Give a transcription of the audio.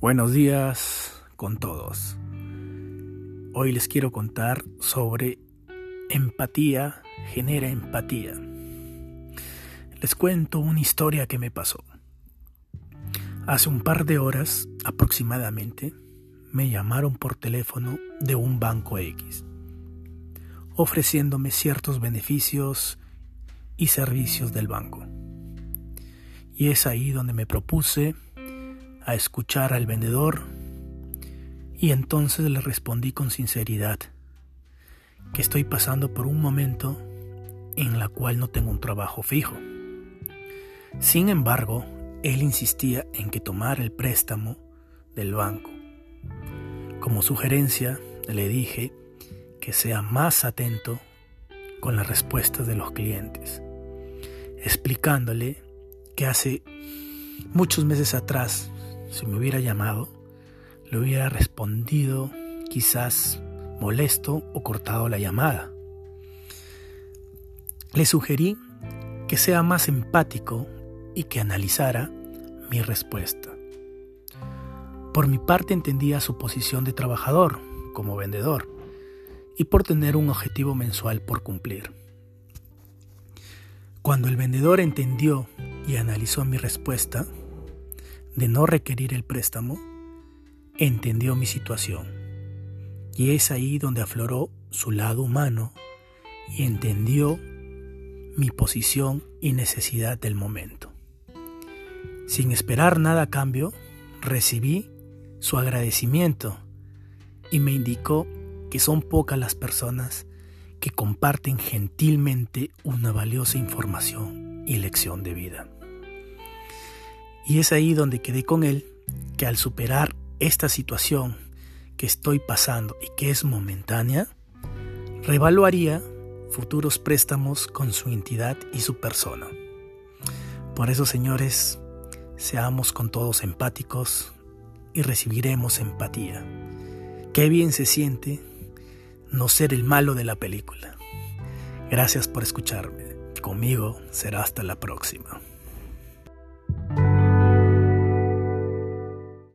Buenos días con todos. Hoy les quiero contar sobre empatía genera empatía. Les cuento una historia que me pasó. Hace un par de horas aproximadamente me llamaron por teléfono de un banco X, ofreciéndome ciertos beneficios y servicios del banco. Y es ahí donde me propuse a escuchar al vendedor y entonces le respondí con sinceridad que estoy pasando por un momento en la cual no tengo un trabajo fijo. Sin embargo, él insistía en que tomara el préstamo del banco. Como sugerencia, le dije que sea más atento con las respuestas de los clientes, explicándole que hace muchos meses atrás si me hubiera llamado, le hubiera respondido quizás molesto o cortado la llamada. Le sugerí que sea más empático y que analizara mi respuesta. Por mi parte entendía su posición de trabajador, como vendedor, y por tener un objetivo mensual por cumplir. Cuando el vendedor entendió y analizó mi respuesta, de no requerir el préstamo, entendió mi situación. Y es ahí donde afloró su lado humano y entendió mi posición y necesidad del momento. Sin esperar nada a cambio, recibí su agradecimiento y me indicó que son pocas las personas que comparten gentilmente una valiosa información y lección de vida. Y es ahí donde quedé con él, que al superar esta situación que estoy pasando y que es momentánea, revaluaría futuros préstamos con su entidad y su persona. Por eso, señores, seamos con todos empáticos y recibiremos empatía. Qué bien se siente no ser el malo de la película. Gracias por escucharme. Conmigo será hasta la próxima.